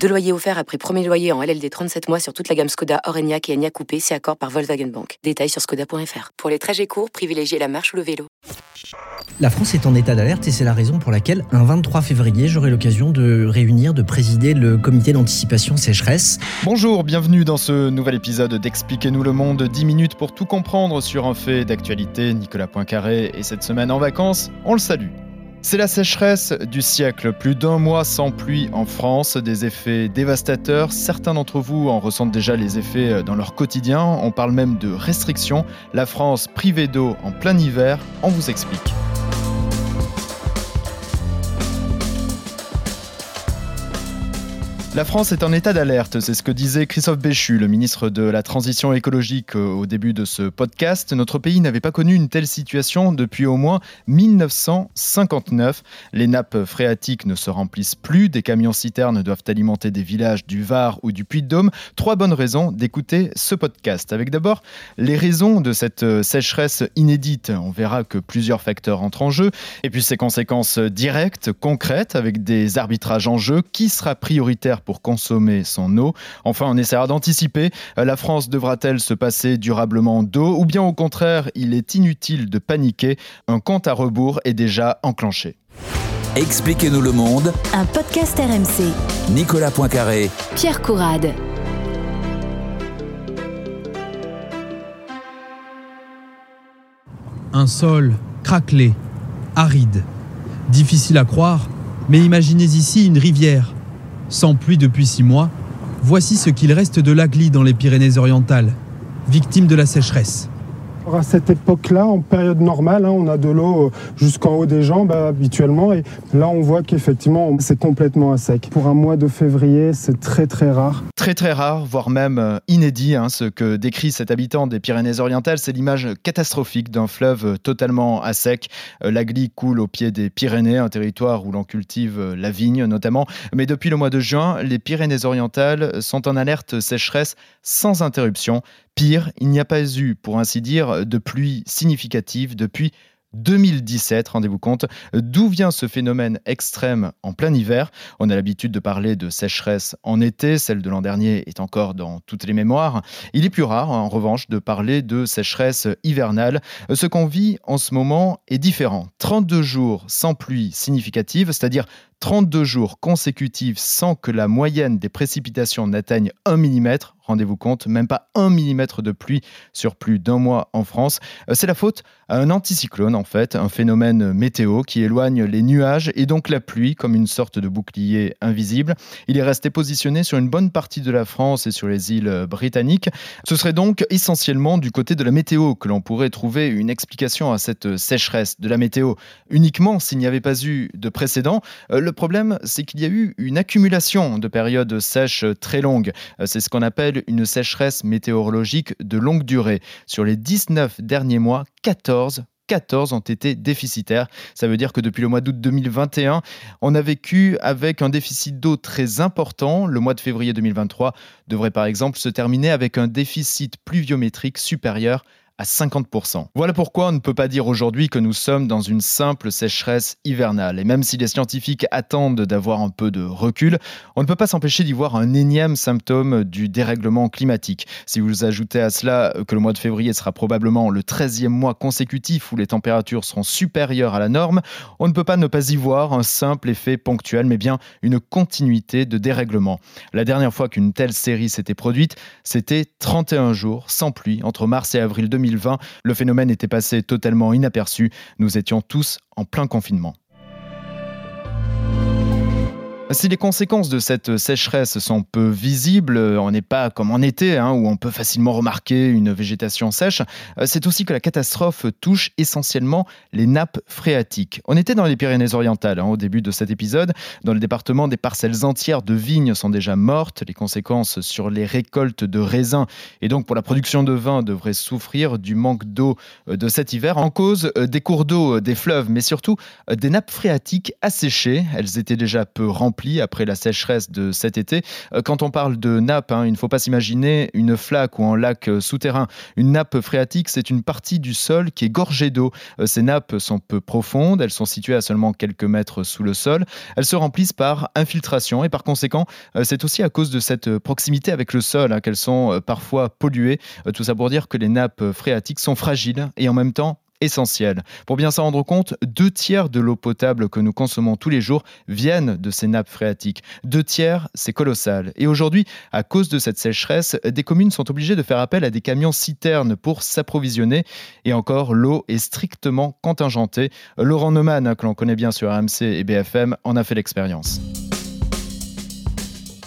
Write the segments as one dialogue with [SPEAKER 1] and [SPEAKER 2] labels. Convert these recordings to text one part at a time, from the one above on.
[SPEAKER 1] Deux loyers offerts après premier loyer en LLD 37 mois sur toute la gamme Skoda, Orenia et Enya Coupé, c'est accord par Volkswagen Bank. Détails sur skoda.fr. Pour les trajets courts, privilégiez la marche ou le vélo.
[SPEAKER 2] La France est en état d'alerte et c'est la raison pour laquelle un 23 février, j'aurai l'occasion de réunir, de présider le comité d'anticipation sécheresse.
[SPEAKER 3] Bonjour, bienvenue dans ce nouvel épisode d'Expliquez-nous le monde, 10 minutes pour tout comprendre sur un fait d'actualité. Nicolas Poincaré et cette semaine en vacances, on le salue. C'est la sécheresse du siècle, plus d'un mois sans pluie en France, des effets dévastateurs. Certains d'entre vous en ressentent déjà les effets dans leur quotidien. On parle même de restrictions. La France privée d'eau en plein hiver, on vous explique. La France est en état d'alerte, c'est ce que disait Christophe Béchu, le ministre de la Transition écologique euh, au début de ce podcast. Notre pays n'avait pas connu une telle situation depuis au moins 1959. Les nappes phréatiques ne se remplissent plus, des camions-citernes doivent alimenter des villages du Var ou du Puy-de-Dôme. Trois bonnes raisons d'écouter ce podcast. Avec d'abord les raisons de cette euh, sécheresse inédite. On verra que plusieurs facteurs entrent en jeu. Et puis ses conséquences directes, concrètes, avec des arbitrages en jeu. Qui sera prioritaire pour consommer son eau. Enfin, on essaiera d'anticiper. La France devra-t-elle se passer durablement d'eau ou bien au contraire, il est inutile de paniquer? Un compte à rebours est déjà enclenché.
[SPEAKER 4] Expliquez-nous le monde.
[SPEAKER 5] Un podcast RMC.
[SPEAKER 4] Nicolas Poincaré.
[SPEAKER 5] Pierre Courade.
[SPEAKER 6] Un sol craquelé, aride, difficile à croire, mais imaginez ici une rivière sans pluie depuis six mois, voici ce qu'il reste de l'Agli dans les Pyrénées-Orientales, victime de la sécheresse.
[SPEAKER 7] À cette époque-là, en période normale, hein, on a de l'eau euh, jusqu'en haut des jambes habituellement. Et là, on voit qu'effectivement, c'est complètement à sec. Pour un mois de février, c'est très très rare.
[SPEAKER 3] Très très rare, voire même euh, inédit. Hein, ce que décrit cet habitant des Pyrénées-Orientales, c'est l'image catastrophique d'un fleuve totalement à sec. Euh, la Glie coule au pied des Pyrénées, un territoire où l'on cultive la vigne notamment. Mais depuis le mois de juin, les Pyrénées-Orientales sont en alerte sécheresse sans interruption. Pire, il n'y a pas eu, pour ainsi dire, de pluie significative depuis 2017, rendez-vous compte. D'où vient ce phénomène extrême en plein hiver On a l'habitude de parler de sécheresse en été, celle de l'an dernier est encore dans toutes les mémoires. Il est plus rare, en revanche, de parler de sécheresse hivernale. Ce qu'on vit en ce moment est différent. 32 jours sans pluie significative, c'est-à-dire 32 jours consécutifs sans que la moyenne des précipitations n'atteigne 1 mm, rendez-vous compte, même pas 1 mm de pluie sur plus d'un mois en France. Euh, c'est la faute à un anticyclone en fait, un phénomène météo qui éloigne les nuages et donc la pluie comme une sorte de bouclier invisible. Il est resté positionné sur une bonne partie de la France et sur les îles britanniques. Ce serait donc essentiellement du côté de la météo que l'on pourrait trouver une explication à cette sécheresse de la météo. Uniquement s'il n'y avait pas eu de précédent, euh, le problème, c'est qu'il y a eu une accumulation de périodes sèches très longues. Euh, c'est ce qu'on appelle une sécheresse météorologique de longue durée. Sur les 19 derniers mois, 14 14 ont été déficitaires. Ça veut dire que depuis le mois d'août 2021, on a vécu avec un déficit d'eau très important. Le mois de février 2023 devrait par exemple se terminer avec un déficit pluviométrique supérieur à 50%. Voilà pourquoi on ne peut pas dire aujourd'hui que nous sommes dans une simple sécheresse hivernale. Et même si les scientifiques attendent d'avoir un peu de recul, on ne peut pas s'empêcher d'y voir un énième symptôme du dérèglement climatique. Si vous ajoutez à cela que le mois de février sera probablement le 13e mois consécutif où les températures seront supérieures à la norme, on ne peut pas ne pas y voir un simple effet ponctuel, mais bien une continuité de dérèglement. La dernière fois qu'une telle série s'était produite, c'était 31 jours sans pluie entre mars et avril 2020 2020, le phénomène était passé totalement inaperçu. Nous étions tous en plein confinement. Si les conséquences de cette sécheresse sont peu visibles, on n'est pas comme en été hein, où on peut facilement remarquer une végétation sèche, c'est aussi que la catastrophe touche essentiellement les nappes phréatiques. On était dans les Pyrénées-Orientales hein, au début de cet épisode. Dans le département, des parcelles entières de vignes sont déjà mortes. Les conséquences sur les récoltes de raisins et donc pour la production de vin devraient souffrir du manque d'eau de cet hiver en cause des cours d'eau, des fleuves, mais surtout des nappes phréatiques asséchées. Elles étaient déjà peu remplies après la sécheresse de cet été. Euh, quand on parle de nappe, hein, il ne faut pas s'imaginer une flaque ou un lac euh, souterrain. Une nappe phréatique, c'est une partie du sol qui est gorgée d'eau. Euh, ces nappes sont peu profondes, elles sont situées à seulement quelques mètres sous le sol. Elles se remplissent par infiltration et par conséquent, c'est aussi à cause de cette proximité avec le sol hein, qu'elles sont parfois polluées. Tout ça pour dire que les nappes phréatiques sont fragiles et en même temps essentiel. Pour bien s'en rendre compte, deux tiers de l'eau potable que nous consommons tous les jours viennent de ces nappes phréatiques. Deux tiers, c'est colossal. Et aujourd'hui, à cause de cette sécheresse, des communes sont obligées de faire appel à des camions citernes pour s'approvisionner. Et encore, l'eau est strictement contingentée. Laurent Neumann, que l'on connaît bien sur AMC et BFM, en a fait l'expérience.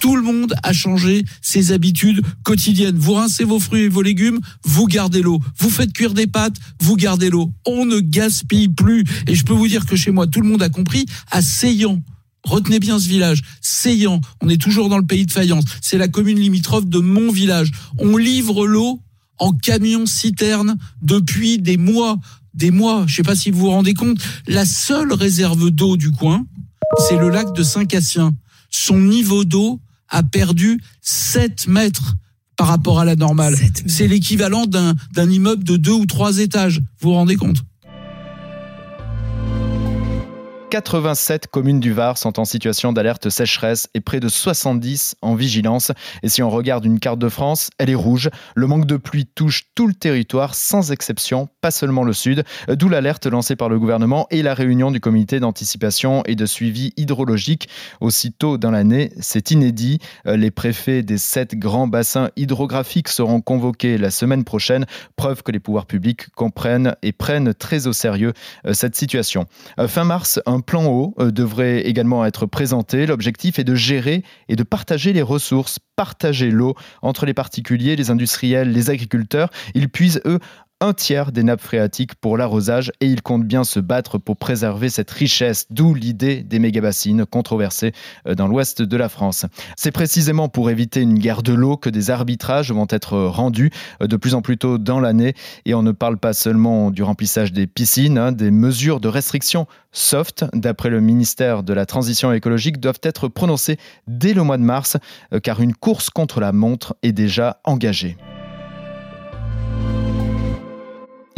[SPEAKER 8] Tout le monde a changé ses habitudes quotidiennes. Vous rincez vos fruits et vos légumes, vous gardez l'eau. Vous faites cuire des pâtes, vous gardez l'eau. On ne gaspille plus. Et je peux vous dire que chez moi, tout le monde a compris à Seyan. Retenez bien ce village, Seyan. On est toujours dans le pays de faïence. C'est la commune limitrophe de mon village. On livre l'eau en camion citerne depuis des mois. Des mois, je sais pas si vous vous rendez compte. La seule réserve d'eau du coin, c'est le lac de Saint-Cassien. Son niveau d'eau a perdu 7 mètres par rapport à la normale. C'est l'équivalent d'un immeuble de deux ou trois étages. Vous vous rendez compte?
[SPEAKER 3] 87 communes du Var sont en situation d'alerte sécheresse et près de 70 en vigilance. Et si on regarde une carte de France, elle est rouge. Le manque de pluie touche tout le territoire sans exception, pas seulement le sud. D'où l'alerte lancée par le gouvernement et la réunion du comité d'anticipation et de suivi hydrologique. Aussitôt dans l'année, c'est inédit. Les préfets des sept grands bassins hydrographiques seront convoqués la semaine prochaine. Preuve que les pouvoirs publics comprennent et prennent très au sérieux euh, cette situation. Euh, fin mars, un un plan eau devrait également être présenté. L'objectif est de gérer et de partager les ressources, partager l'eau entre les particuliers, les industriels, les agriculteurs. Ils puisent, eux, un tiers des nappes phréatiques pour l'arrosage et il compte bien se battre pour préserver cette richesse, d'où l'idée des méga-bassines controversées euh, dans l'ouest de la France. C'est précisément pour éviter une guerre de l'eau que des arbitrages vont être rendus euh, de plus en plus tôt dans l'année et on ne parle pas seulement du remplissage des piscines, hein, des mesures de restriction soft, d'après le ministère de la Transition écologique, doivent être prononcées dès le mois de mars euh, car une course contre la montre est déjà engagée.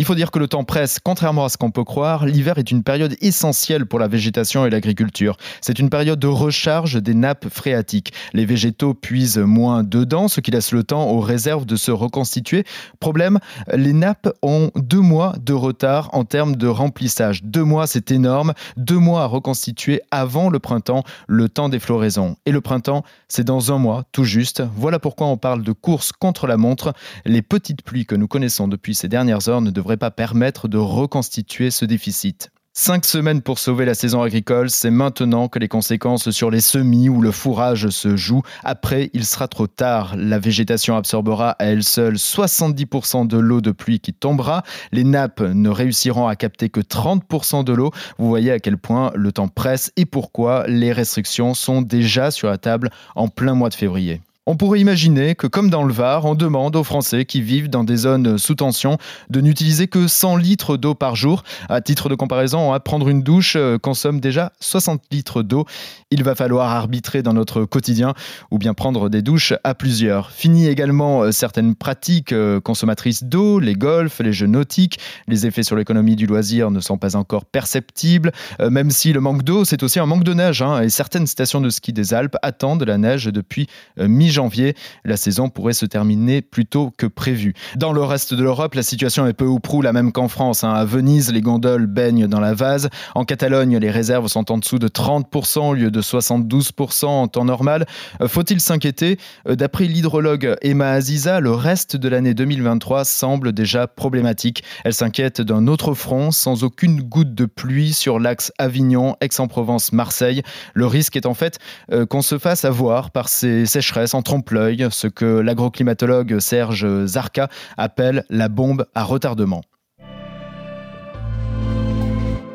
[SPEAKER 3] Il faut dire que le temps presse, contrairement à ce qu'on peut croire, l'hiver est une période essentielle pour la végétation et l'agriculture. C'est une période de recharge des nappes phréatiques. Les végétaux puisent moins dedans, ce qui laisse le temps aux réserves de se reconstituer. Problème, les nappes ont deux mois de retard en termes de remplissage. Deux mois, c'est énorme. Deux mois à reconstituer avant le printemps, le temps des floraisons. Et le printemps, c'est dans un mois, tout juste. Voilà pourquoi on parle de course contre la montre. Les petites pluies que nous connaissons depuis ces dernières heures ne devraient pas permettre de reconstituer ce déficit. Cinq semaines pour sauver la saison agricole, c'est maintenant que les conséquences sur les semis ou le fourrage se jouent. Après, il sera trop tard. La végétation absorbera à elle seule 70% de l'eau de pluie qui tombera. Les nappes ne réussiront à capter que 30% de l'eau. Vous voyez à quel point le temps presse et pourquoi les restrictions sont déjà sur la table en plein mois de février. On pourrait imaginer que, comme dans le Var, on demande aux Français qui vivent dans des zones sous tension de n'utiliser que 100 litres d'eau par jour. À titre de comparaison, prendre une douche euh, consomme déjà 60 litres d'eau. Il va falloir arbitrer dans notre quotidien ou bien prendre des douches à plusieurs. Fini également euh, certaines pratiques euh, consommatrices d'eau, les golfs, les jeux nautiques. Les effets sur l'économie du loisir ne sont pas encore perceptibles, même si le manque d'eau, c'est aussi un manque de neige. Hein, et certaines stations de ski des Alpes attendent la neige depuis mi-janvier mi-janvier. La saison pourrait se terminer plus tôt que prévu. Dans le reste de l'Europe, la situation est peu ou prou la même qu'en France. Hein. À Venise, les gondoles baignent dans la vase. En Catalogne, les réserves sont en dessous de 30% au lieu de 72% en temps normal. Euh, faut-il s'inquiéter? Euh, D'après l'hydrologue Emma Aziza, le reste de l'année 2023 semble déjà problématique. Elle s'inquiète d'un autre front sans aucune goutte de pluie sur l'axe Avignon, Aix-en-Provence, Marseille. Le risque est en fait euh, qu'on se fasse avoir par ces sécheresses en trompe-l'œil, ce que l'agroclimatologue Serge Zarka appelle la bombe à retardement.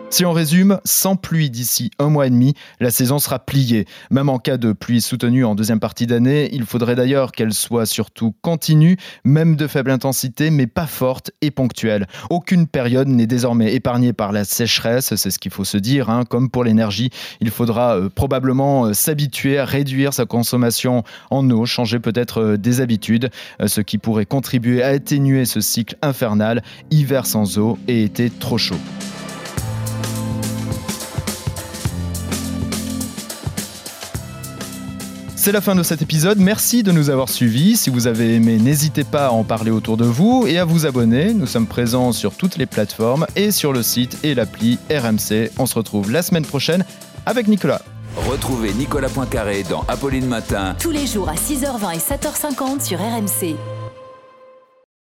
[SPEAKER 3] Si on résume, sans pluie d'ici un mois et demi, la saison sera pliée. Même en cas de pluie soutenue en deuxième partie d'année, il faudrait d'ailleurs qu'elle soit surtout continue, même de faible intensité, mais pas forte et ponctuelle. Aucune période n'est désormais épargnée par la sécheresse, c'est ce qu'il faut se dire. Hein. Comme pour l'énergie, il faudra euh, probablement euh, s'habituer à réduire sa consommation en eau, changer peut-être euh, des habitudes, ce qui pourrait contribuer à atténuer ce cycle infernal, hiver sans eau et été trop chaud. C'est la fin de cet épisode. Merci de nous avoir suivis. Si vous avez aimé, n'hésitez pas à en parler autour de vous et à vous abonner. Nous sommes présents sur toutes les plateformes et sur le site et l'appli RMC. On se retrouve la semaine prochaine avec Nicolas.
[SPEAKER 4] Retrouvez Nicolas Poincaré dans Apolline Matin.
[SPEAKER 5] Tous les jours à 6h20 et 7h50 sur RMC.